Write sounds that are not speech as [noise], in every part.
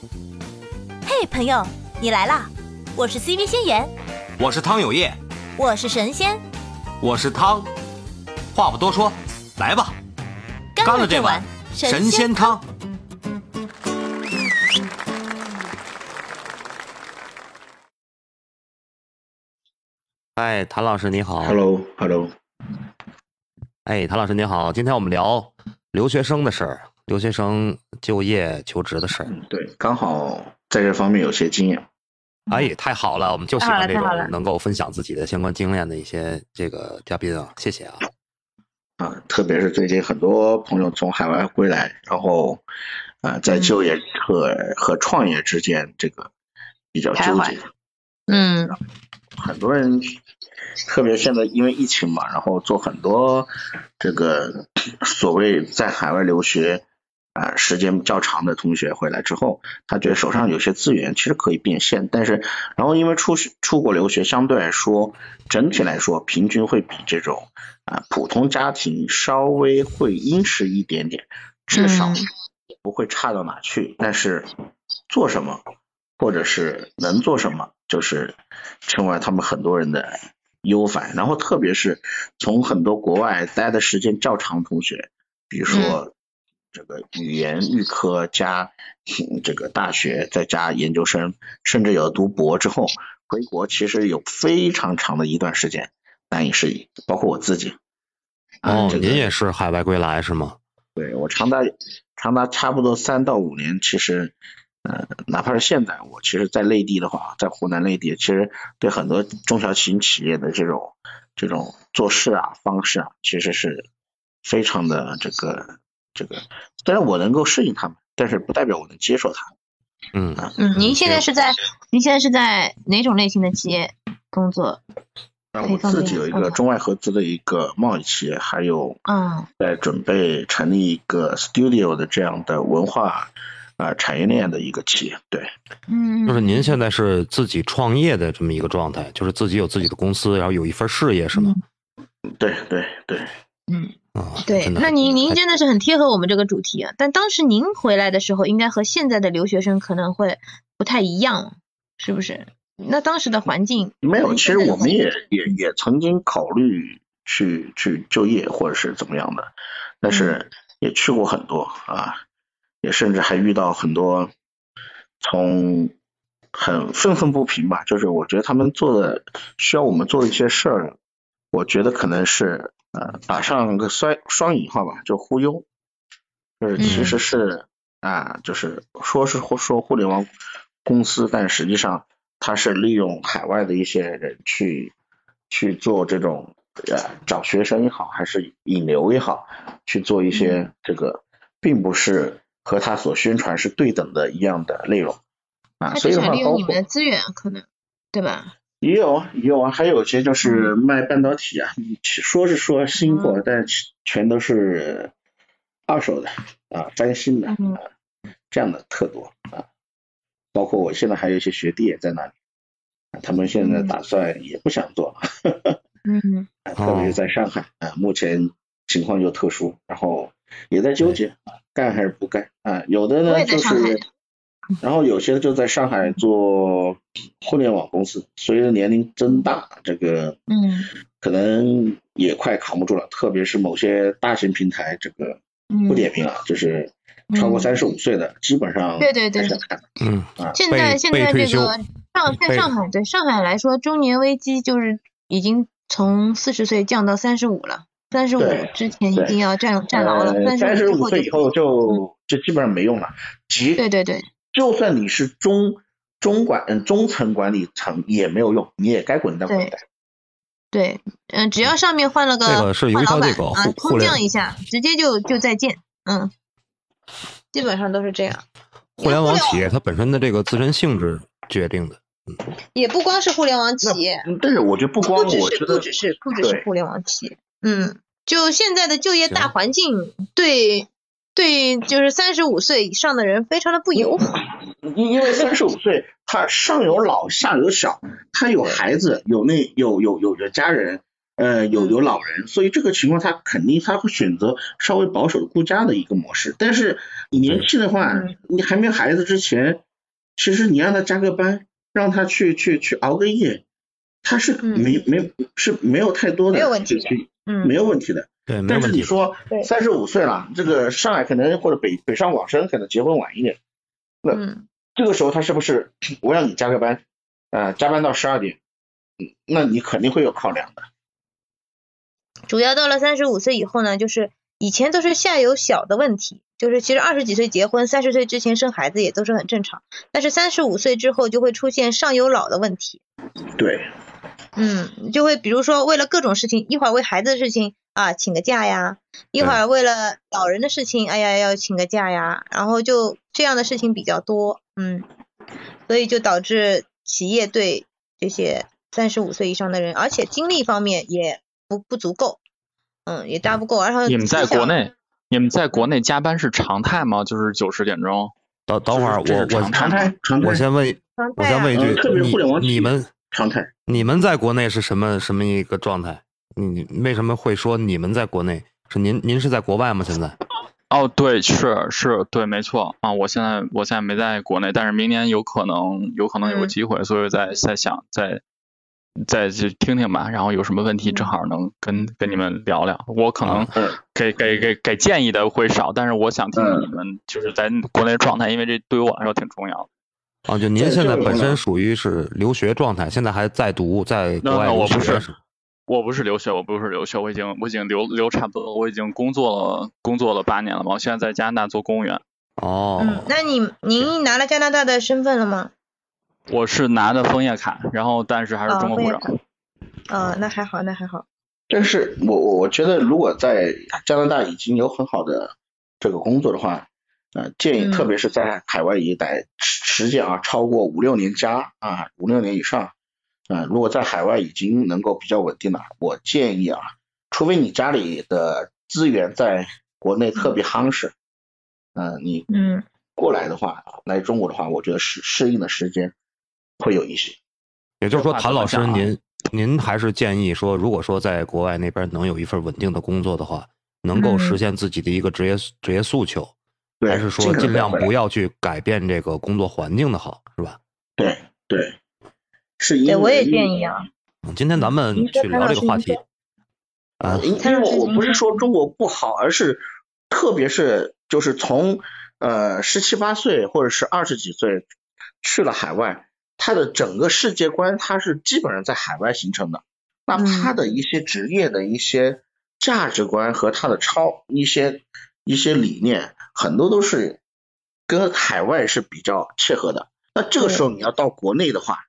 嘿，朋友，你来啦！我是 CV 仙言，我是汤有业，我是神仙，我是汤。话不多说，来吧，干了这碗神仙汤。哎，谭老师你好，Hello，Hello。哎，谭老师你好，今天我们聊留学生的事儿，留学生就业求职的事儿。对，刚好在这方面有些经验。哎，太好了，我们就喜欢这种能够分享自己的相关经验的一些这个嘉宾啊，谢谢啊。啊，特别是最近很多朋友从海外归来，然后啊，在就业和和创业之间这个比较纠结。嗯。很多人，特别现在因为疫情嘛，然后做很多这个所谓在海外留学啊时间较长的同学回来之后，他觉得手上有些资源其实可以变现，但是然后因为出出国留学相对来说整体来说平均会比这种啊普通家庭稍微会殷实一点点，至少不会差到哪去，但是做什么或者是能做什么。就是成为他们很多人的忧烦，然后特别是从很多国外待的时间较长的同学，比如说这个语言预科加这个大学再加研究生，甚至有读博之后回国，其实有非常长的一段时间难以适应，包括我自己。哦，您也是海外归来是吗？对我长达长达差不多三到五年，其实。呃，哪怕是现在，我其实，在内地的话，在湖南内地，其实对很多中小型企业的这种这种做事啊方式啊，其实是非常的这个这个。虽然我能够适应他们，但是不代表我能接受他。嗯嗯，您现在是在您现在是在哪种类型的企业工作？那我自己有一个中外合资的一个贸易企业，还有嗯，在准备成立一个 studio 的这样的文化。啊，产业链的一个企业，对，嗯，就是您现在是自己创业的这么一个状态，就是自己有自己的公司，然后有一份事业，是吗？对对对，嗯啊，对，那您您真的是很贴合我们这个主题啊。但当时您回来的时候，应该和现在的留学生可能会不太一样，是不是？那当时的环境没有，其实我们也也也曾经考虑去去就业或者是怎么样的，但是也去过很多啊。也甚至还遇到很多从很愤愤不平吧，就是我觉得他们做的需要我们做的一些事儿，我觉得可能是呃打上个双双引号吧，就忽悠，就是其实是啊，就是说是说互联网公司，但实际上它是利用海外的一些人去去做这种呃找学生也好，还是引流也好，去做一些这个，并不是。和他所宣传是对等的一样的内容啊，所以的话，利用你们的资源可能对吧？也有啊，也有啊，还有些就是卖半导体啊，说是说新货，但全都是二手的啊，翻新的啊，这样的特多啊。包括我现在还有一些学弟也在那里，他们现在打算也不想做了，嗯，[laughs] 特别是在上海啊，目前情况又特殊，然后也在纠结。干还是不干啊？有的呢就是，然后有些就在上海做互联网公司，随着年龄增大，这个嗯，可能也快扛不住了。特别是某些大型平台，这个不点名了，就是超过三十五岁的，基本上对对对，嗯啊，现在现在这个上在上海对上海来说，中年危机就是已经从四十岁降到三十五了。三十五之前一定要站站牢了，三十五岁以后就就基本上没用了。即对对对，就算你是中中管嗯中层管理层也没有用，你也该滚蛋滚蛋。对，嗯，只要上面换了个换老板啊，空降一下，直接就就再见，嗯，基本上都是这样。互联网企业它本身的这个自身性质决定的，嗯，也不光是互联网企业，但是我觉得不光，不只是不只是不只是互联网企业。嗯，就现在的就业大环境，对对，就是三十五岁以上的人非常的不友好。因因为三十五岁，他上有老下有小，他有孩子，有那有有有有家人，呃，有有老人，所以这个情况他肯定他会选择稍微保守的顾家的一个模式。但是你年轻的话，你还没孩子之前，其实你让他加个班，让他去去去熬个夜，他是没没是没有太多的没有问题的，嗯，没有问题的。对，但是你说三十五岁了，这个上海可能或者北北上广深可能结婚晚一点，那这个时候他是不是我让你加个班，啊，加班到十二点，嗯，那你肯定会有考量的。主要到了三十五岁以后呢，就是以前都是下有小的问题，就是其实二十几岁结婚，三十岁之前生孩子也都是很正常，但是三十五岁之后就会出现上有老的问题。对。嗯，就会比如说为了各种事情，一会儿为孩子的事情啊请个假呀，一会儿为了老人的事情，哎呀要请个假呀，然后就这样的事情比较多，嗯，所以就导致企业对这些三十五岁以上的人，而且精力方面也不不足够，嗯，也搭不够，然后你们在国内，你们在国内加班是常态吗？就是九十点钟？等等会儿我我常态，我先问，我先问一句，你你们。常态，你们在国内是什么什么一个状态？你为什么会说你们在国内？是您您是在国外吗？现在？哦，对，是是，对，没错啊。我现在我现在没在国内，但是明年有可能有可能有个机会，所以在在想再再去听听吧。然后有什么问题正好能跟跟你们聊聊。我可能给给给给建议的会少，但是我想听听你们就是在国内状态，因为这对于我来说挺重要的。啊，就您现在本身属于是留学状态，现在还在读，在国外我不是，我不是留学，我不是留学，我已经我已经留留差不多，我已经工作了工作了八年了嘛，我现在在加拿大做公务员。哦。嗯，那你您拿了加拿大的身份了吗？我是拿的枫叶卡，然后但是还是中国护照。啊，那还好，那还好。但是我我我觉得，如果在加拿大已经有很好的这个工作的话。呃，建议特别是在海外一待时间啊超过五六年加啊五六年以上，啊，如果在海外已经能够比较稳定了，我建议啊，除非你家里的资源在国内特别夯实，嗯，你嗯过来的话，来中国的话，我觉得适适应的时间会有一些。也就是说，谭老师，您您还是建议说，如果说在国外那边能有一份稳定的工作的话，能够实现自己的一个职业职业诉求。还是说尽量不要去改变这个工作环境的好，是吧？对对，是因为我也建议啊。今天咱们去聊这个话题啊，因为我不是说中国不好，而是特别是就是从呃十七八岁或者是二十几岁去了海外，他的整个世界观他是基本上在海外形成的，那他的一些职业的一些价值观和他的超一些。一些理念很多都是跟海外是比较切合的，那这个时候你要到国内的话，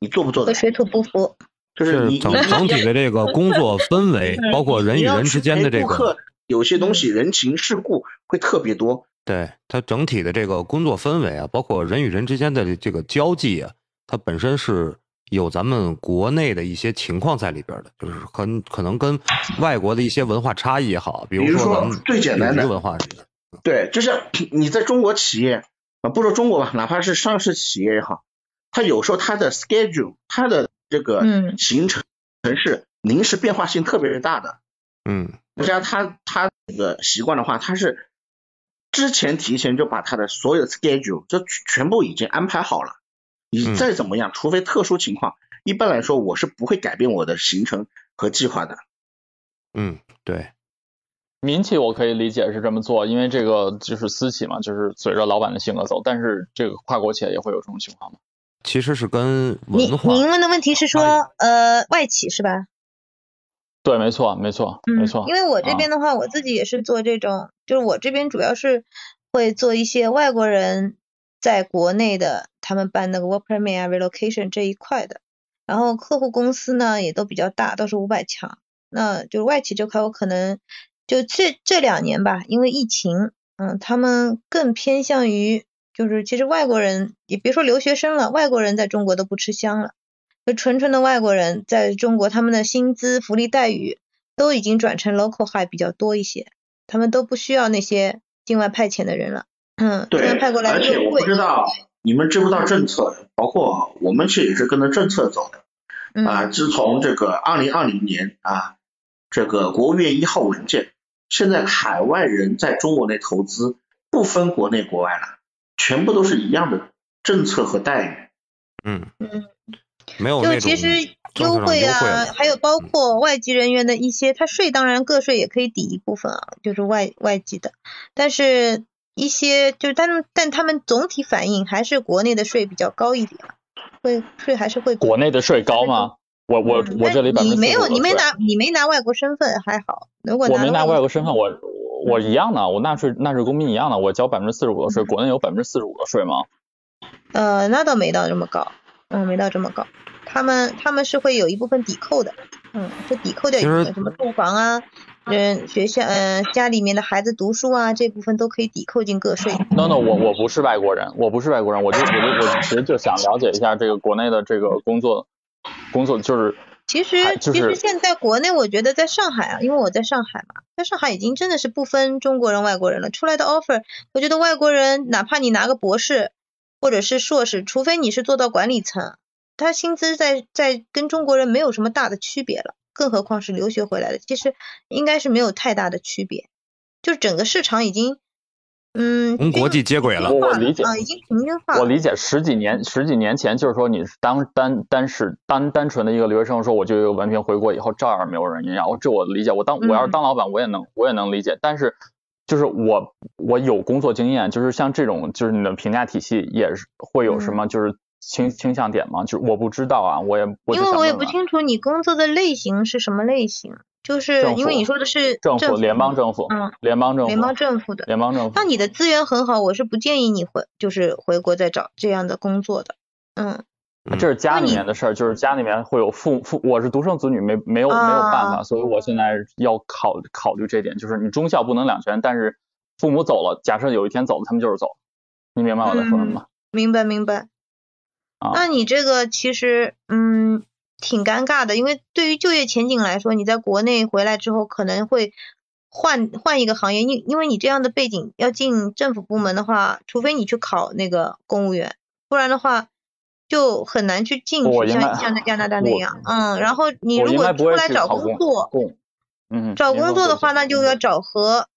你做不做？的水土不服。就是整整体的这个工作氛围，[laughs] 包括人与人之间的这个，有些东西人情世故会特别多。对它整体的这个工作氛围啊，包括人与人之间的这个交际啊，它本身是。有咱们国内的一些情况在里边的，就是很可能跟外国的一些文化差异也好，比如说咱们最简单的文化，对，就是 [clears throat] 你在中国企业啊，不说中国吧，哪怕是上市企业也好，它有时候它的 schedule，它的这个行程程是临时变化性特别大的，嗯，加上他他这个习惯的话，他是之前提前就把他的所有的 schedule 就全部已经安排好了。你再怎么样，除非特殊情况，一般来说我是不会改变我的行程和计划的。嗯，对。民企我可以理解是这么做，因为这个就是私企嘛，就是随着老板的性格走。但是这个跨国企业也会有这种情况吗？其实是跟文化。您您问的问题是说，呃，外企是吧？对，没错，没错，没错。因为我这边的话，我自己也是做这种，就是我这边主要是会做一些外国人。在国内的，他们办那个 work permit 啊 relocation 这一块的，然后客户公司呢也都比较大，都是五百强。那就外企这块，我可能就这这两年吧，因为疫情，嗯，他们更偏向于就是其实外国人也别说留学生了，外国人在中国都不吃香了，就纯纯的外国人在中国，他们的薪资福利待遇都已经转成 local high 比较多一些，他们都不需要那些境外派遣的人了。嗯，对，而且我不知道你们知不知道政策，包括我们其实也是跟着政策走的。啊，自从这个二零二零年啊，这个国务院一号文件，现在海外人在中国内投资不分国内国外了，全部都是一样的政策和待遇。嗯。嗯，没有就其实优惠啊，还有包括外籍人员的一些，他税当然个税也可以抵一部分啊，就是外外籍的，但是一些就是但但他们总体反映还是国内的税比较高一点，会税还是会国内的税高吗？我我我这里你没有你没拿你没拿外国身份还好，如果我没拿外国身份，我我一样的，我纳税纳税公民一样的，我交百分之四十五的税，国内有百分之四十五的税吗？呃，那倒没到这么高，嗯，没到这么高，他们他们是会有一部分抵扣的，嗯，就抵扣掉一部分，什么住房啊，嗯，学校，嗯，家里面的孩子读书啊，这部分都可以抵扣进个税。No No，我我不是外国人，我不是外国人，我就我就我其实就想了解一下这个国内的这个工作。工作就是，其实其实现在国内我觉得在上海啊，因为我在上海嘛，在上海已经真的是不分中国人外国人了。出来的 offer，我觉得外国人哪怕你拿个博士或者是硕士，除非你是做到管理层，他薪资在在跟中国人没有什么大的区别了。更何况是留学回来的，其实应该是没有太大的区别，就是整个市场已经。嗯，跟国际接轨了，我理解啊，已经平均化。我理解十几年十几年前，就是说你是单单单是单单纯的一个留学生，说我就有文凭回国以后照样没有人要，这我理解。我当我要是当老板，我也能我也能理解。但是就是我我有工作经验，就是像这种就是你的评价体系也是会有什么就是倾倾向点吗？就是我不知道啊，我也因为我也不清楚你工作的类型是什么类型。就是因为你说的是政府联邦政府，嗯，联邦政府，联邦政府的联邦政府。那你的资源很好，我是不建议你回，就是回国再找这样的工作的，嗯。这是家里面的事儿，就是家里面会有父父，我是独生子女，没没有没有办法，所以我现在要考考虑这点，就是你忠孝不能两全，但是父母走了，假设有一天走了，他们就是走，你明白我在说什么吗？明白明白。啊，那你这个其实，嗯。挺尴尬的，因为对于就业前景来说，你在国内回来之后可能会换换一个行业，因因为你这样的背景要进政府部门的话，除非你去考那个公务员，不然的话就很难去进去，像像在加拿大那样。嗯，然后你如果出来找工作，嗯，找工作的话，那就要找和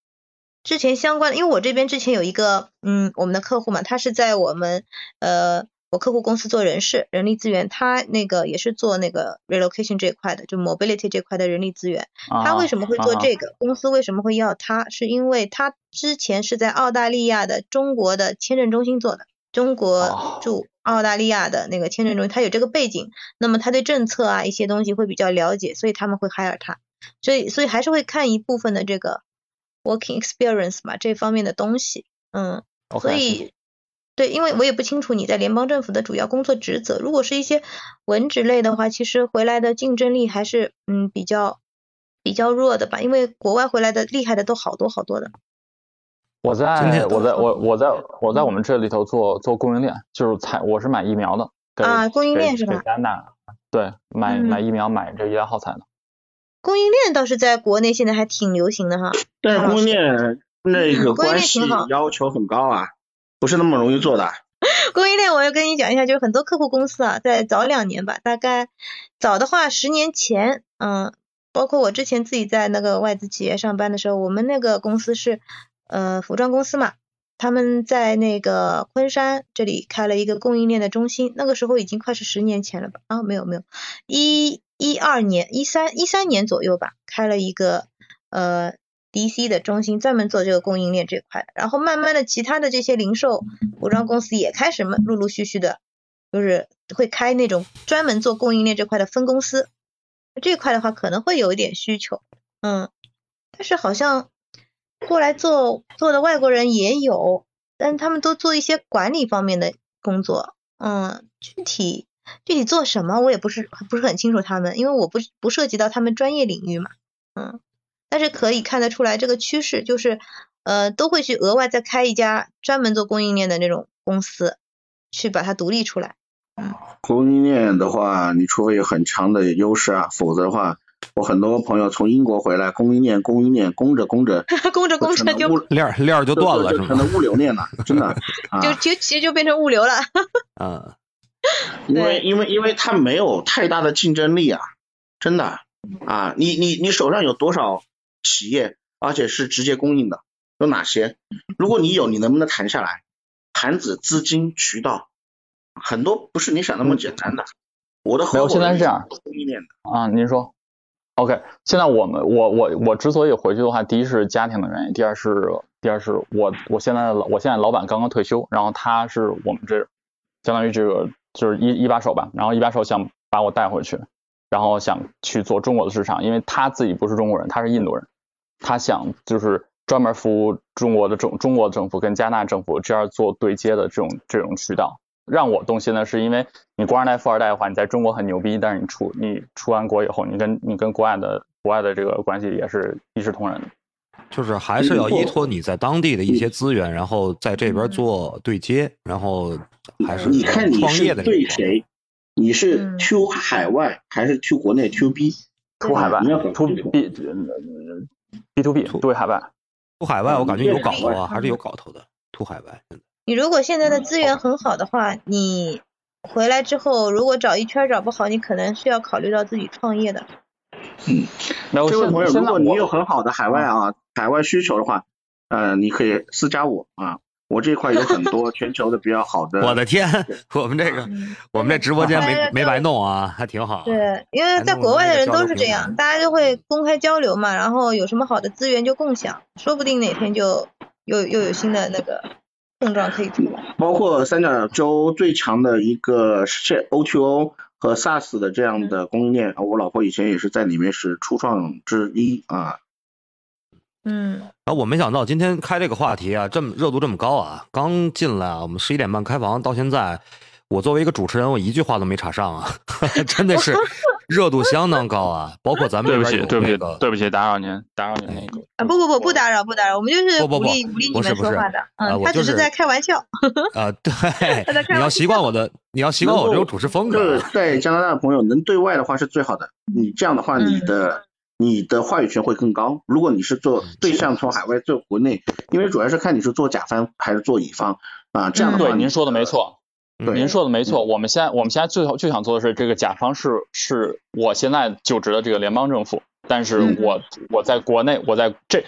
之前相关的，因为我这边之前有一个嗯，我们的客户嘛，他是在我们呃。我客户公司做人事、人力资源，他那个也是做那个 relocation 这一块的，就 mobility 这块的人力资源。他为什么会做这个？公司为什么会要他？是因为他之前是在澳大利亚的中国的签证中心做的，中国驻澳大利亚的那个签证中心，他有这个背景，那么他对政策啊一些东西会比较了解，所以他们会 hire 他。所以，所以还是会看一部分的这个 working experience 嘛，这方面的东西。嗯，所以。对，因为我也不清楚你在联邦政府的主要工作职责。如果是一些文职类的话，其实回来的竞争力还是嗯比较比较弱的吧。因为国外回来的厉害的都好多好多的。我在我在我我在我在我们这里头做做供应链，就是采我是买疫苗的。啊，供应链是吧？加拿大对，买买疫苗买这医疗耗材的。供应链倒是在国内现在还挺流行的哈。但是供应链那个关系要求很高啊。不是那么容易做的。[laughs] 供应链，我要跟你讲一下，就是很多客户公司啊，在早两年吧，大概早的话十年前，嗯，包括我之前自己在那个外资企业上班的时候，我们那个公司是呃服装公司嘛，他们在那个昆山这里开了一个供应链的中心，那个时候已经快是十年前了吧？啊，没有没有，一一二年一三一三年左右吧，开了一个呃。DC 的中心专门做这个供应链这块，然后慢慢的其他的这些零售服装公司也开始陆陆续续的，就是会开那种专门做供应链这块的分公司，这块的话可能会有一点需求，嗯，但是好像过来做做的外国人也有，但他们都做一些管理方面的工作，嗯，具体具体做什么我也不是不是很清楚他们，因为我不不涉及到他们专业领域嘛，嗯。但是可以看得出来，这个趋势就是，呃，都会去额外再开一家专门做供应链的那种公司，去把它独立出来。嗯，供应链的话，你除非有很强的优势啊，否则的话，我很多朋友从英国回来，供应链供应链供着供着，供着 [laughs] 供着就 [laughs] 链链就断了，成了物流链了，真的，[laughs] 就就其实就变成物流了。嗯，因为因为因为它没有太大的竞争力啊，真的啊，你你你手上有多少？企业，而且是直接供应的有哪些？如果你有，你能不能谈下来？盘子、资金、渠道很多不是你想那么简单的。我的没有，现在是这样供应链的啊，您说，OK，现在我们我我我之所以回去的话，第一是家庭的原因，第二是第二是我我现在我现在老板刚刚退休，然后他是我们这相当于这个就是一一把手吧，然后一把手想把我带回去，然后想去做中国的市场，因为他自己不是中国人，他是印度人，他想就是专门服务中国的政中国政府跟加拿大政府这样做对接的这种这种渠道。让我动心的是，因为你官二代、富二代的话，你在中国很牛逼，但是你出你出完国以后，你跟你跟国外的国外的这个关系也是一视同仁的，就是还是要依托你在当地的一些资源，然后在这边做对接，然后还是你看你是对谁，你是 to 海外还是 to 国内 to B，to 海外，to B B to B 对海外，to 海外我感觉有搞头啊，还是有搞头的，to 海外。你如果现在的资源很好的话，你回来之后如果找一圈找不好，你可能是要考虑到自己创业的。嗯，那这位朋友，如果你有很好的海外啊海外需求的话，呃，你可以私加我啊，我这块有很多 [laughs] 全球的比较好的。[laughs] 我的天，我们这个我们这直播间没没白弄啊，还挺好。对，因为在国外的人都是这样，大家就会公开交流嘛，然后有什么好的资源就共享，说不定哪天就又又有新的那个。碰撞可以出来，包括三角洲最强的一个是 O2O 和 SaaS 的这样的供应链，我老婆以前也是在里面是初创之一啊。嗯，啊，我没想到今天开这个话题啊，这么热度这么高啊！刚进来啊，我们十一点半开房到现在。我作为一个主持人，我一句话都没插上啊，[laughs] 真的是热度相当高啊！包括咱们对不起，对不起，对不起，打扰您，打扰您那个啊，不不不，不打扰，不打扰，我们就是鼓励鼓励你们说话的，嗯，他只是在开玩笑。[laughs] [laughs] 啊，对，你要习惯我的，你要习惯我这种主持风格。在加拿大的朋友能对外的话是最好的，你这样的话，你的你的话语权会更高。如果你是做对象。从海外做国内，因为主要是看你是做甲方还是做乙方啊，这样的话，对，您说的没错。您说的没错，我们现在我们现在最好最想做的是这个甲方是是我现在就职的这个联邦政府，但是我我在国内我在这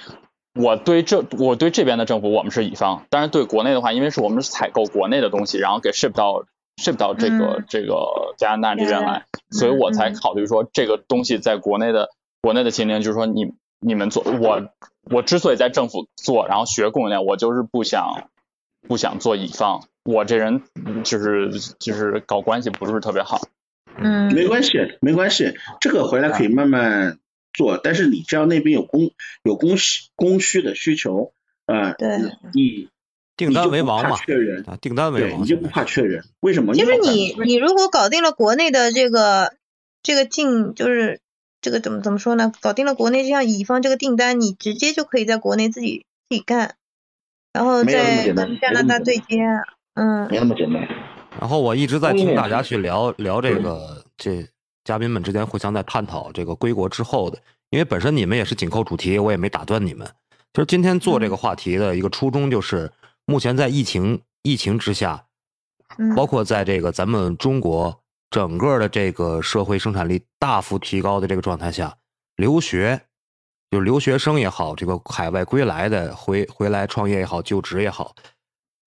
我对这我对这边的政府我们是乙方，但是对国内的话，因为是我们是采购国内的东西，然后给 ship 到 ship 到这个这个加拿大这边来，所以我才考虑说这个东西在国内的国内的经营就是说你你们做我我之所以在政府做，然后学供应链，我就是不想不想做乙方。我这人就是就是搞关系不是特别好，嗯，没关系没关系，这个回来可以慢慢做，但是你只要那边有供有供需供需的需求，啊，对，你订单为王嘛，缺人。啊，订单为王，你就不怕缺人，为什么？就是你你如果搞定了国内的这个这个进，就是这个怎么怎么说呢？搞定了国内就像乙方这个订单，你直接就可以在国内自己自己干，然后再跟加拿大对接。嗯，没那么简单。然后我一直在听大家去聊聊这个，这嘉宾们之间互相在探讨这个归国之后的，因为本身你们也是紧扣主题，我也没打断你们。就是今天做这个话题的一个初衷，就是目前在疫情疫情之下，包括在这个咱们中国整个的这个社会生产力大幅提高的这个状态下，留学，就留学生也好，这个海外归来的回回来创业也好，就职也好。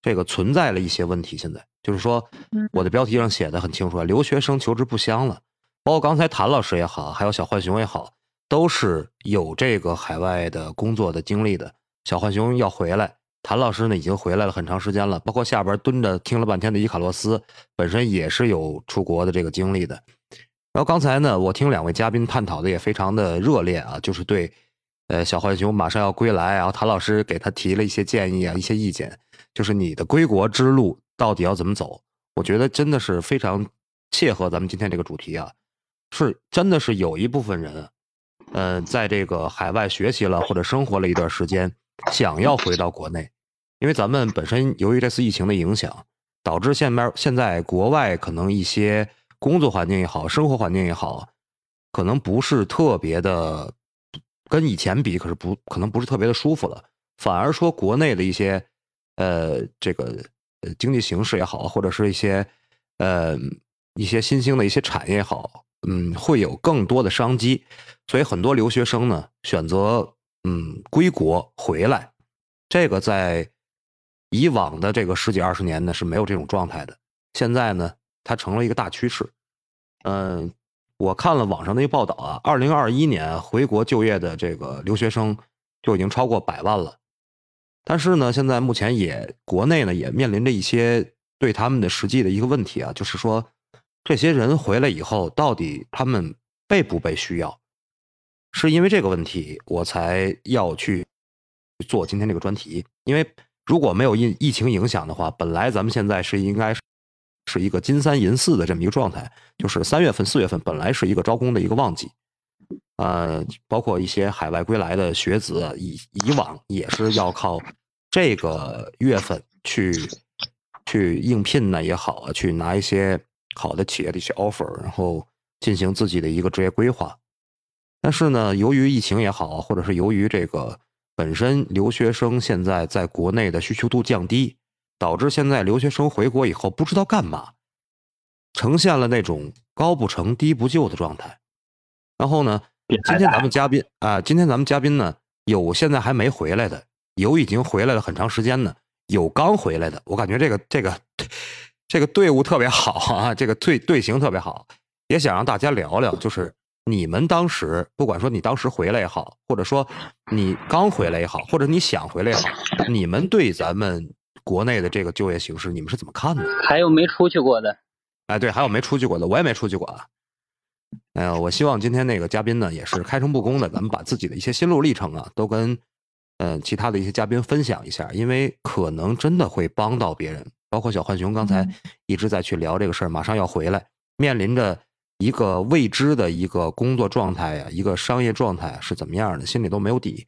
这个存在了一些问题，现在就是说，我的标题上写的很清楚啊，留学生求职不香了。包括刚才谭老师也好，还有小浣熊也好，都是有这个海外的工作的经历的。小浣熊要回来，谭老师呢已经回来了很长时间了。包括下边蹲着听了半天的伊卡洛斯，本身也是有出国的这个经历的。然后刚才呢，我听两位嘉宾探讨的也非常的热烈啊，就是对，呃，小浣熊马上要归来，然后谭老师给他提了一些建议啊，一些意见。就是你的归国之路到底要怎么走？我觉得真的是非常切合咱们今天这个主题啊，是真的是有一部分人，呃，在这个海外学习了或者生活了一段时间，想要回到国内，因为咱们本身由于这次疫情的影响，导致现边现在国外可能一些工作环境也好，生活环境也好，可能不是特别的，跟以前比，可是不可能不是特别的舒服了，反而说国内的一些。呃，这个呃经济形势也好，或者是一些呃一些新兴的一些产业也好，嗯，会有更多的商机，所以很多留学生呢选择嗯归国回来，这个在以往的这个十几二十年呢是没有这种状态的，现在呢，它成了一个大趋势。嗯，我看了网上的一个报道啊，二零二一年回国就业的这个留学生就已经超过百万了。但是呢，现在目前也国内呢也面临着一些对他们的实际的一个问题啊，就是说这些人回来以后，到底他们被不被需要？是因为这个问题，我才要去做今天这个专题。因为如果没有疫疫情影响的话，本来咱们现在是应该是一个金三银四的这么一个状态，就是三月份、四月份本来是一个招工的一个旺季。呃，包括一些海外归来的学子，以以往也是要靠这个月份去去应聘呢也好啊，去拿一些好的企业的一些 offer，然后进行自己的一个职业规划。但是呢，由于疫情也好，或者是由于这个本身留学生现在在国内的需求度降低，导致现在留学生回国以后不知道干嘛，呈现了那种高不成低不就的状态。然后呢？今天咱们嘉宾啊，今天咱们嘉宾呢，有现在还没回来的，有已经回来了很长时间的，有刚回来的。我感觉这个这个这个队伍特别好啊，这个队队形特别好，也想让大家聊聊，就是你们当时，不管说你当时回来也好，或者说你刚回来也好，或者你想回来也好，你们对咱们国内的这个就业形势，你们是怎么看的？还有没出去过的？哎，对，还有没出去过的，我也没出去过啊。哎呀，我希望今天那个嘉宾呢，也是开诚布公的，咱们把自己的一些心路历程啊，都跟嗯其他的一些嘉宾分享一下，因为可能真的会帮到别人。包括小浣熊刚才一直在去聊这个事儿，马上要回来，面临着一个未知的一个工作状态呀，一个商业状态是怎么样的，心里都没有底。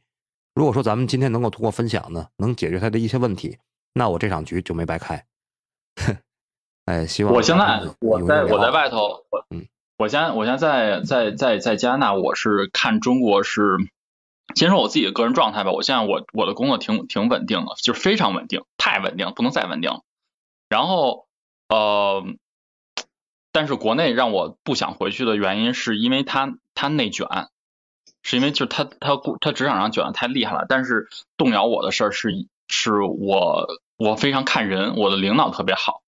如果说咱们今天能够通过分享呢，能解决他的一些问题，那我这场局就没白开。[laughs] 哎，希望我现在我在我在外头，我嗯。我现在我现在在在在在加拿大，我是看中国是，先说我自己的个人状态吧。我现在我我的工作挺挺稳定的，就是非常稳定，太稳定，不能再稳定。然后呃，但是国内让我不想回去的原因，是因为他他内卷，是因为就是他他他职场上卷的太厉害了。但是动摇我的事儿是是我我非常看人，我的领导特别好。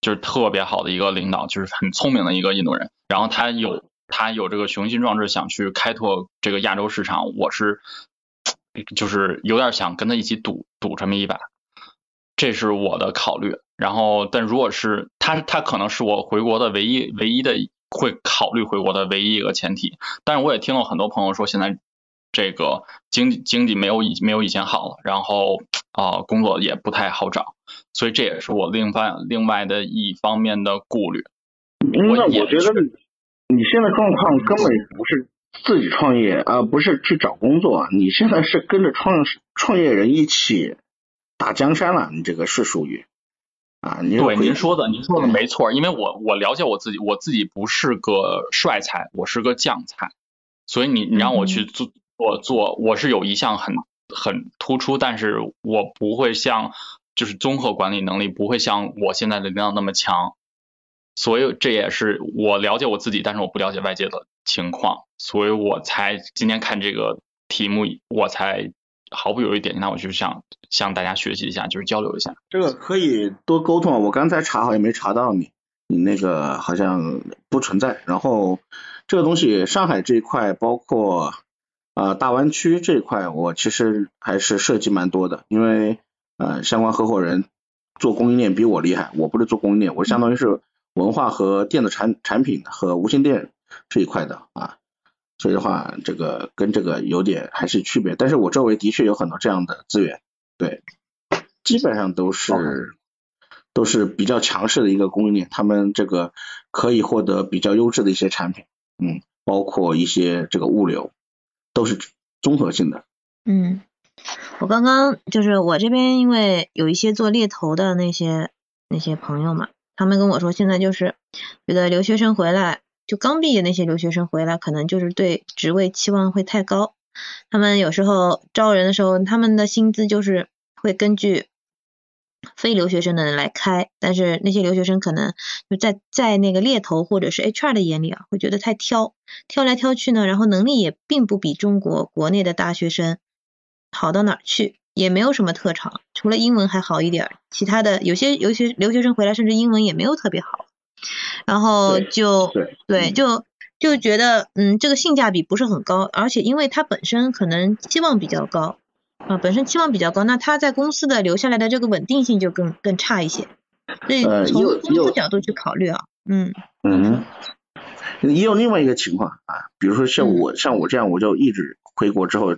就是特别好的一个领导，就是很聪明的一个印度人。然后他有他有这个雄心壮志，想去开拓这个亚洲市场。我是就是有点想跟他一起赌赌这么一把，这是我的考虑。然后，但如果是他，他可能是我回国的唯一唯一的会考虑回国的唯一一个前提。但是我也听到很多朋友说，现在这个经济经济没有以没有以前好了，然后啊工作也不太好找。所以这也是我另外另外的一方面的顾虑。因为我觉得你现在状况根本不是自己创业啊，不是去找工作，你现在是跟着创创业人一起打江山了。你这个是属于啊，对您说的，您说的没错。因为我我了解我自己，我自己不是个帅才，我是个将才。所以你你让我去做做做，我是有一项很很突出，但是我不会像。就是综合管理能力不会像我现在的领导那么强，所以这也是我了解我自己，但是我不了解外界的情况，所以我才今天看这个题目，我才毫不犹豫点进来，我就想向大家学习一下，就是交流一下。这个可以多沟通啊，我刚才查好像没查到你，你那个好像不存在。然后这个东西，上海这一块，包括啊大湾区这一块，我其实还是涉及蛮多的，因为。呃，相关合伙人做供应链比我厉害，我不是做供应链，我相当于是文化和电子产产品和无线电这一块的啊，所以的话，这个跟这个有点还是区别，但是我周围的确有很多这样的资源，对，基本上都是都是比较强势的一个供应链，他们这个可以获得比较优质的一些产品，嗯，包括一些这个物流都是综合性的，嗯。我刚刚就是我这边，因为有一些做猎头的那些那些朋友嘛，他们跟我说，现在就是觉得留学生回来，就刚毕业那些留学生回来，可能就是对职位期望会太高。他们有时候招人的时候，他们的薪资就是会根据非留学生的人来开，但是那些留学生可能就在在那个猎头或者是 HR 的眼里啊，会觉得太挑，挑来挑去呢，然后能力也并不比中国国内的大学生。好到哪儿去，也没有什么特长，除了英文还好一点，其他的有些有些留学生回来甚至英文也没有特别好，然后就对就就觉得嗯这个性价比不是很高，而且因为他本身可能期望比较高啊，本身期望比较高，那他在公司的留下来的这个稳定性就更更差一些，所以从公司角度去考虑啊，嗯嗯。也有另外一个情况啊，比如说像我像我这样，我就一直回国之后，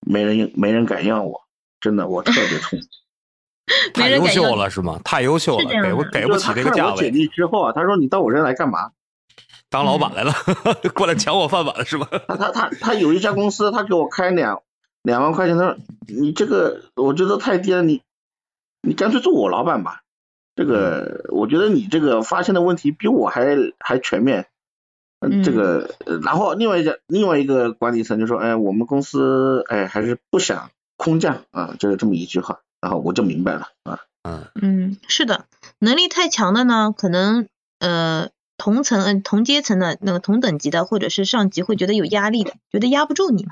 没人没人敢要我，真的我特别痛。[laughs] 太优秀了是吗？太优秀了，给不给不起这个价位。我简历之后啊，他说你到我这来干嘛？当老板来了，[laughs] 过来抢我饭碗了是吧？他他他他有一家公司，他给我开两两万块钱，他说你这个我觉得太低了，你你干脆做我老板吧。这个我觉得你这个发现的问题比我还还全面。这个，然后另外一家另外一个管理层就说，哎，我们公司哎还是不想空降啊，就是这么一句话，然后我就明白了啊，嗯嗯，是的，能力太强的呢，可能呃同层嗯同阶层的那个同等级的或者是上级会觉得有压力的，觉得压不住你嘛，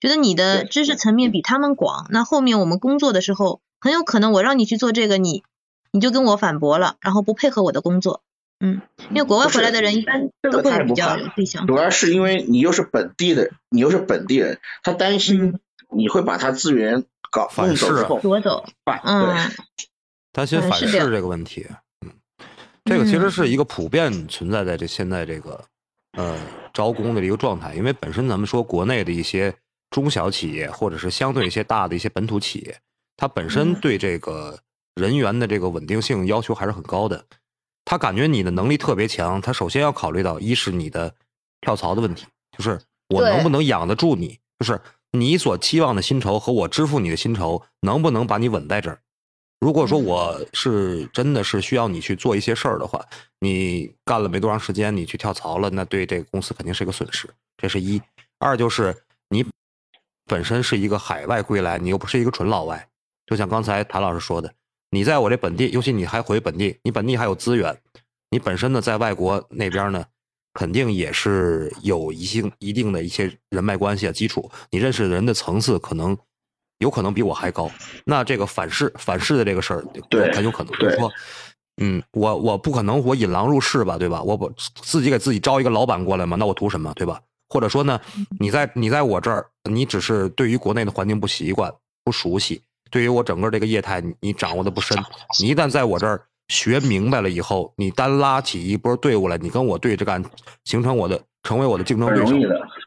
觉得你的知识层面比他们广，那后面我们工作的时候，很有可能我让你去做这个，你你就跟我反驳了，然后不配合我的工作。嗯，因为国外回来的人一般都会比较内向。主要是因为你又是本地的，你又是本地人，他担心你会把他资源搞反噬夺走。嗯，担心反噬这个问题。嗯，这个其实是一个普遍存在在这现在这个呃招工的一个状态，因为本身咱们说国内的一些中小企业或者是相对一些大的一些本土企业，它本身对这个人员的这个稳定性要求还是很高的。他感觉你的能力特别强，他首先要考虑到一是你的跳槽的问题，就是我能不能养得住你，就是你所期望的薪酬和我支付你的薪酬能不能把你稳在这儿。如果说我是真的是需要你去做一些事儿的话，你干了没多长时间，你去跳槽了，那对这个公司肯定是一个损失。这是一，二就是你本身是一个海外归来，你又不是一个纯老外，就像刚才谭老师说的。你在我这本地，尤其你还回本地，你本地还有资源，你本身呢在外国那边呢，肯定也是有一些一定的一些人脉关系啊基础，你认识的人的层次可能有可能比我还高。那这个反噬反噬的这个事儿，对，很有可能就是说，嗯，我我不可能我引狼入室吧，对吧？我不自己给自己招一个老板过来嘛，那我图什么，对吧？或者说呢，你在你在我这儿，你只是对于国内的环境不习惯不熟悉。对于我整个这个业态，你掌握的不深。你一旦在我这儿学明白了以后，你单拉起一波队伍来，你跟我对着干，形成我的成为我的竞争对手。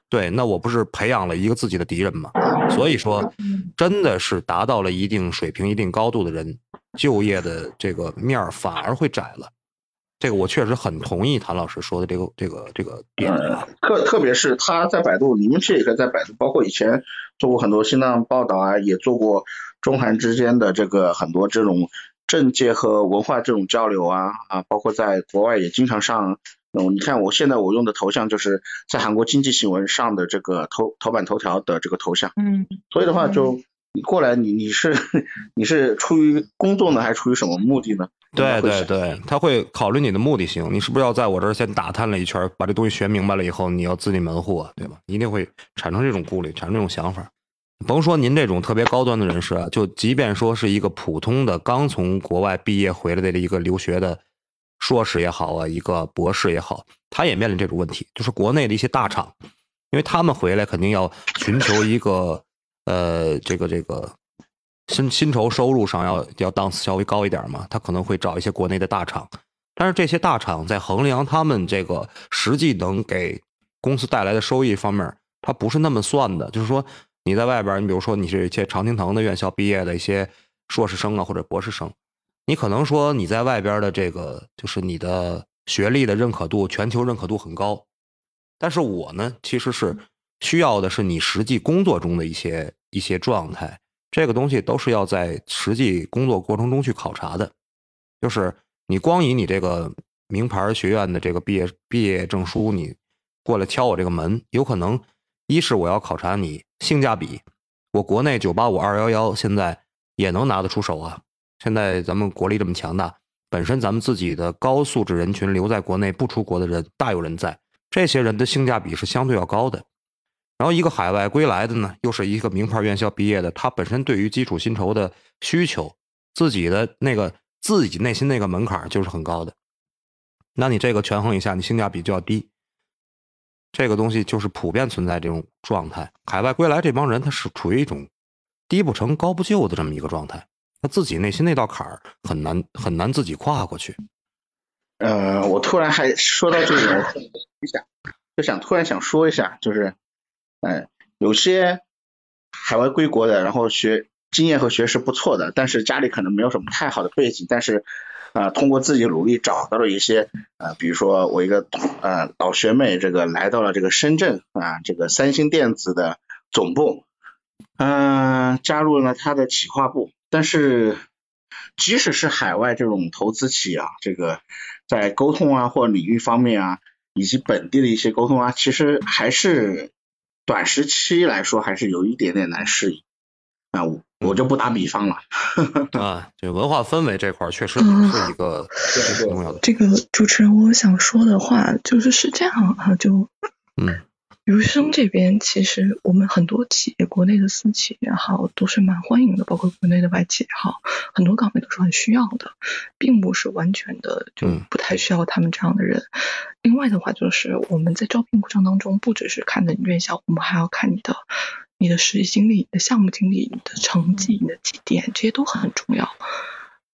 对，那我不是培养了一个自己的敌人吗？所以说，真的是达到了一定水平、一定高度的人，就业的这个面儿反而会窄了。这个我确实很同意谭老师说的这个这个这个点。特特别是他在百度，你们其实也可以在百度，包括以前做过很多新浪报道啊，也做过。中韩之间的这个很多这种政界和文化这种交流啊啊，包括在国外也经常上。嗯，你看我现在我用的头像就是在韩国经济新闻上的这个头头版头条的这个头像。嗯。所以的话，就你过来，你你是你是出于工作呢，还是出于什么目的呢？对对对，他会考虑你的目的性。你是不是要在我这儿先打探了一圈，把这东西学明白了以后，你要自立门户啊，对吧？一定会产生这种顾虑，产生这种想法。甭说您这种特别高端的人士啊，就即便说是一个普通的刚从国外毕业回来的一个留学的硕士也好啊，一个博士也好，他也面临这种问题，就是国内的一些大厂，因为他们回来肯定要寻求一个呃这个这个薪薪酬收入上要要档次稍微高一点嘛，他可能会找一些国内的大厂，但是这些大厂在衡量他们这个实际能给公司带来的收益方面，他不是那么算的，就是说。你在外边，你比如说你是一些常青藤的院校毕业的一些硕士生啊，或者博士生，你可能说你在外边的这个就是你的学历的认可度，全球认可度很高。但是我呢，其实是需要的是你实际工作中的一些一些状态，这个东西都是要在实际工作过程中去考察的。就是你光以你这个名牌学院的这个毕业毕业证书，你过来敲我这个门，有可能。一是我要考察你性价比，我国内九八五二幺幺现在也能拿得出手啊。现在咱们国力这么强大，本身咱们自己的高素质人群留在国内不出国的人大有人在，这些人的性价比是相对要高的。然后一个海外归来的呢，又是一个名牌院校毕业的，他本身对于基础薪酬的需求，自己的那个自己内心那个门槛就是很高的。那你这个权衡一下，你性价比就要低。这个东西就是普遍存在这种状态。海外归来这帮人，他是处于一种低不成高不就的这么一个状态，他自己内心那道坎儿很难很难自己跨过去。呃，我突然还说到这个，我想就想突然想说一下，就是，嗯，有些海外归国的，然后学经验和学识不错的，但是家里可能没有什么太好的背景，但是。啊，通过自己努力找到了一些，啊，比如说我一个呃老学妹，这个来到了这个深圳啊，这个三星电子的总部，嗯，加入了他的企划部。但是即使是海外这种投资企业啊，这个在沟通啊或领域方面啊，以及本地的一些沟通啊，其实还是短时期来说还是有一点点难适应啊。我就不打比方了 [laughs] 啊，就文化氛围这块确实是一个最重要的。这个主持人，我想说的话就是是这样啊，就嗯，留学生这边其实我们很多企业，国内的私企也好，都是蛮欢迎的，包括国内的外企也好，很多岗位都是很需要的，并不是完全的就不太需要他们这样的人。另外的话，就是我们在招聘过程当中，不只是看的院校，我们还要看你的。你的实习经历、你的项目经历、你的成绩、你的绩点，这些都很重要。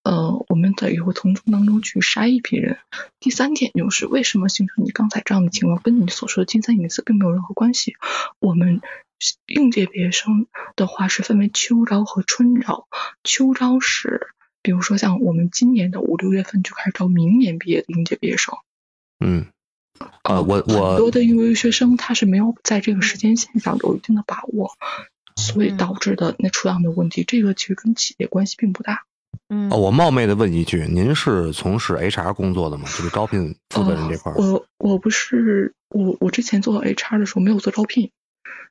呃，我们得会从中当中去筛一批人。第三点就是，为什么形成你刚才这样的情况，跟你所说的金三银四并没有任何关系。我们应届毕业生的话是分为秋招和春招。秋招是，比如说像我们今年的五六月份就开始招明年毕业的应届毕业生。嗯。啊，我我很多的因为学生他是没有在这个时间线上有一定的把握，所以导致的那出样的问题，这个其实跟企业关系并不大。嗯，我冒昧的问一句，您是从事 HR 工作的吗？就是招聘负责人这块？我我不是，我我之前做 HR 的时候没有做招聘，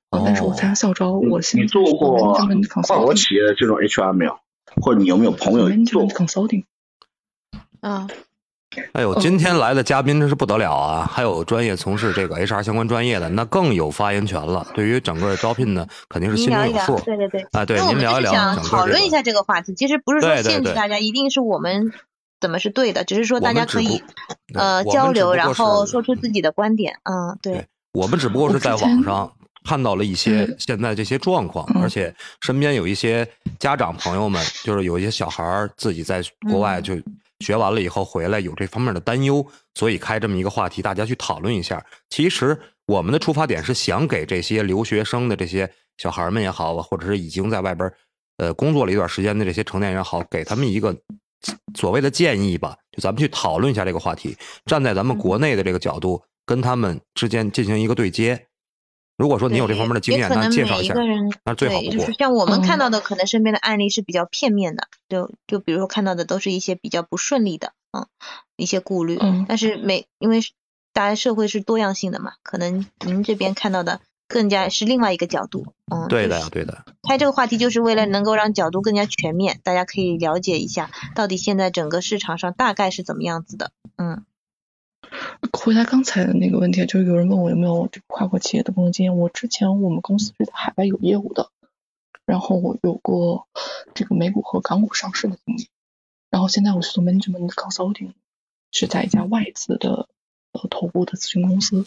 但是我参加校招。我现在做过跨国企业的这种 HR 没有？或者你有没有朋友做 consulting？啊。[laughs] 哎呦，今天来的嘉宾真是不得了啊！还有专业从事这个 HR 相关专业的，那更有发言权了。对于整个招聘呢，肯定是心里有数。对对对，啊，对，您聊一聊。想讨论一下这个话题，其实不是说限制大家一定是我们怎么是对的，只是说大家可以呃交流，然后说出自己的观点。嗯，对。我们只不过是在网上看到了一些现在这些状况，而且身边有一些家长朋友们，就是有一些小孩自己在国外就。学完了以后回来有这方面的担忧，所以开这么一个话题，大家去讨论一下。其实我们的出发点是想给这些留学生的这些小孩们也好，或者是已经在外边呃工作了一段时间的这些成年人也好，给他们一个所谓的建议吧。就咱们去讨论一下这个话题，站在咱们国内的这个角度，跟他们之间进行一个对接。如果说你有这方面的经验，那介绍一下，那最好不过。就是像我们看到的，可能身边的案例是比较片面的，就就比如说看到的都是一些比较不顺利的，嗯，一些顾虑。嗯。但是每因为大家社会是多样性的嘛，可能您这边看到的更加是另外一个角度，嗯。对的，对的。开这个话题就是为了能够让角度更加全面，大家可以了解一下到底现在整个市场上大概是怎么样子的，嗯。回答刚才的那个问题，就是有人问我有没有这个跨国企业的工作经验。我之前我们公司是在海外有业务的，然后我有过这个美股和港股上市的经历，然后现在我是做 management consulting，是在一家外资的呃头部的咨询公司。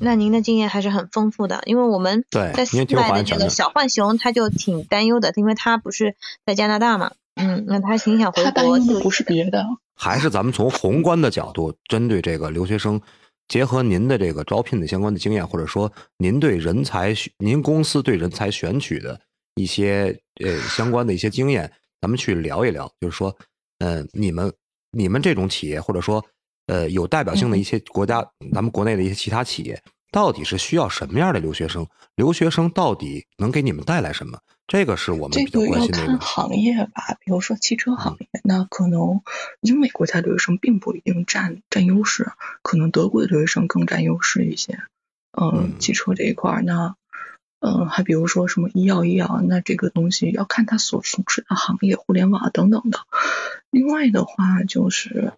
那您的经验还是很丰富的，因为我们在西外的这个小浣熊他就挺担忧的，因为他不是在加拿大嘛，嗯，那他挺想回国，的不是别的。还是咱们从宏观的角度，针对这个留学生，结合您的这个招聘的相关的经验，或者说您对人才、您公司对人才选取的一些呃相关的一些经验，咱们去聊一聊。就是说，嗯，你们你们这种企业，或者说呃有代表性的一些国家，咱们国内的一些其他企业，到底是需要什么样的留学生？留学生到底能给你们带来什么？这个是我们比较关心的。这个要看行业吧，比如说汽车行业，那可能英美国家留学生并不一定占占优势，可能德国的留学生更占优势一些。嗯，汽车这一块，那嗯，还比如说什么医药、医药，那这个东西要看他所从事的行业，互联网等等的。另外的话，就是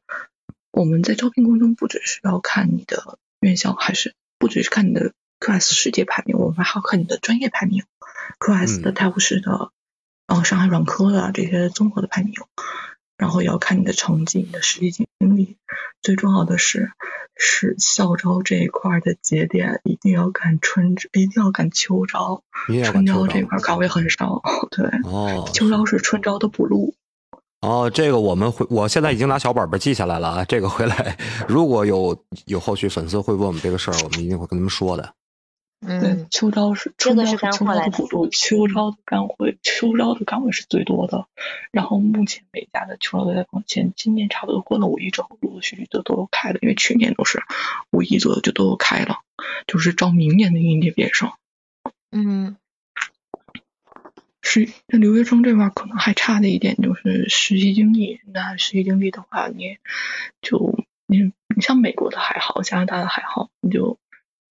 我们在招聘过程中不只是要看你的院校，还是。不只是看你的 QS 世界排名，我们还要看你的专业排名，QS 的泰晤士的，嗯，上海软科的这些综合的排名。然后也要看你的成绩、你的实际经历，最重要的是是校招这一块的节点，一定要赶春，一定要赶秋招。春招这块岗位很少，[laughs] 对。哦。秋招是春招的补录。哦，这个我们会，我现在已经拿小本本记下来了啊。这个回来如果有有后续粉丝会问我们这个事儿，我们一定会跟他们说的。嗯，秋招是春招是秋招的补助，秋招的岗位，秋招的岗位是最多的。然后目前每家的秋招都在往前，今年差不多过了五一之后，陆陆续续的都有开了，因为去年都是五一左右就都有开了，就是招明年的应届毕业生。嗯，是那留学生这块可能还差的一点就是实习经历。那实习经历的话，你就你你像美国的还好，加拿大的还好，你就。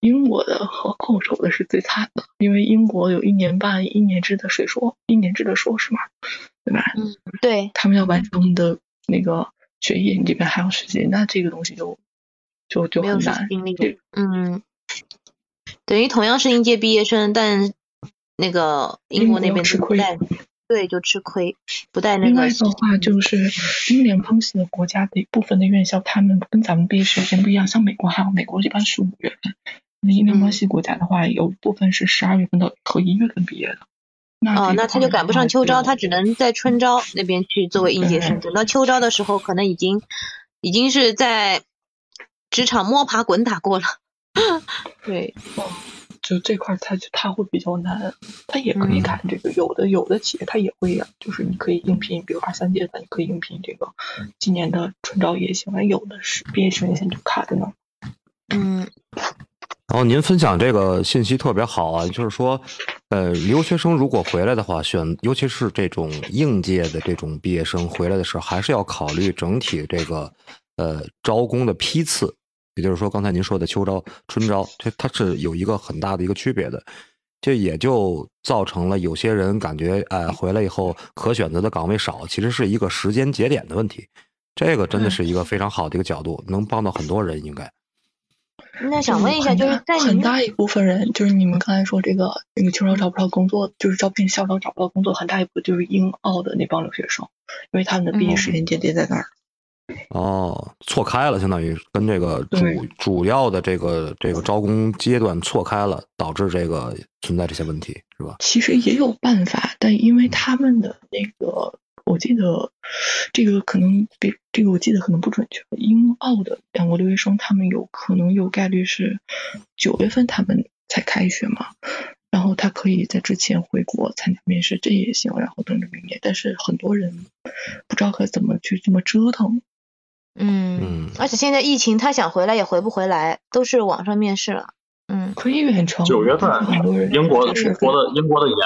英国的和澳洲的是最惨的，因为英国有一年半一年制的水硕，一年制的硕士嘛，对吧？嗯，对。他们要完成的那个学业，你这边还要实习，那这个东西就就就很难。嗯，等于同样是应届毕业生，但那个英国那边吃亏。对，就吃亏，不带那个。另外的话，就是英联邦系的国家的部分的院校，他们跟咱们毕业时间不一样，像美国还有美国一般是五月份。那英联邦系国家的话，有部分是十二月份到和一月份毕业的。哦，那他就赶不上秋招，他只能在春招那边去作为应届生。等到秋招的时候，可能已经已经是在职场摸爬滚打过了。[laughs] 对，就这块，它就它会比较难。它也可以看这个，有的有的企业它也会呀，就是你可以应聘，比如二三届的，你可以应聘这个今年的春招也行。有的是毕业生现在就卡着呢。嗯。然后您分享这个信息特别好啊，就是说，呃，留学生如果回来的话，选尤其是这种应届的这种毕业生回来的时候，还是要考虑整体这个呃招工的批次，也就是说刚才您说的秋招、春招，它它是有一个很大的一个区别的，这也就造成了有些人感觉，哎，回来以后可选择的岗位少，其实是一个时间节点的问题。这个真的是一个非常好的一个角度，能帮到很多人，应该。那想问一下，就是在很大一部分人，就是你们刚才说这个那个秋招找不到工作，就是招聘校招找不到工作，很大一部分就是英澳的那帮留学生，因为他们的毕业时间节点在那儿。哦，错开了，相当于跟这个主主要的这个这个招工阶段错开了，导致这个存在这些问题，是吧？其实也有办法，但因为他们的那个。我记得这个可能比这个我记得可能不准确。英澳的两国留学生，他们有可能有概率是九月份他们才开学嘛，然后他可以在之前回国参加面试，这也行。然后等着明年，但是很多人不知道该怎么去这么折腾。嗯，而且现在疫情，他想回来也回不回来，都是网上面试了。嗯，可以远程。九月份，英国的英国的英国的研。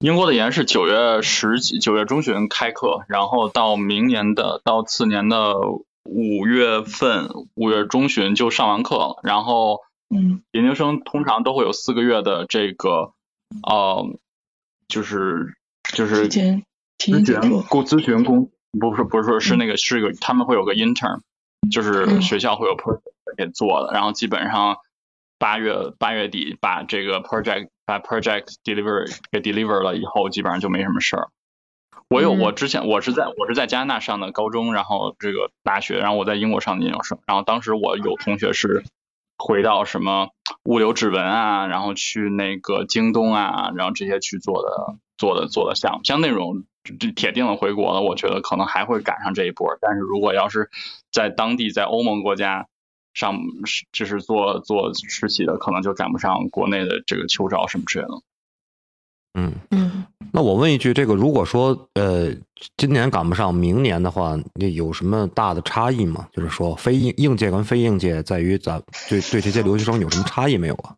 英国的研是九月十几，九月中旬开课，然后到明年的到次年的五月份，五月中旬就上完课了。然后，嗯，研究生通常都会有四个月的这个，呃，就是就是咨询工咨询工，不是不是说是那个是个他们会有个 intern，就是学校会有 project 给做的，然后基本上八月八月底把这个 project。把 project deliver 给 deliver 了以后，基本上就没什么事儿。我有我之前我是在我是在加拿大上的高中，然后这个大学，然后我在英国上的研究生。然后当时我有同学是回到什么物流指纹啊，然后去那个京东啊，然后这些去做的做的做的项目。像那种铁定了回国了，我觉得可能还会赶上这一波。但是如果要是在当地在欧盟国家，上就是做做实习的，可能就赶不上国内的这个秋招什么之类的。嗯嗯，那我问一句，这个如果说呃今年赶不上，明年的话，那有什么大的差异吗？就是说非应应届跟非应届，在于咱对对这些留学生有什么差异没有啊？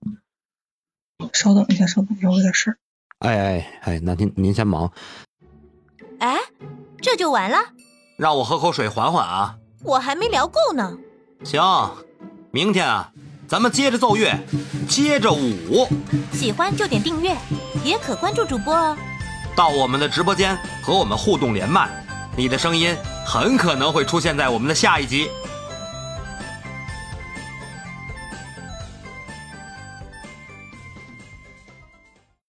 稍等一下，稍等一下，我有点事儿。哎哎哎，那您您先忙。哎，这就完了？让我喝口水缓缓啊。我还没聊够呢。行。明天啊，咱们接着奏乐，接着舞。喜欢就点订阅，也可关注主播哦。到我们的直播间和我们互动连麦，你的声音很可能会出现在我们的下一集。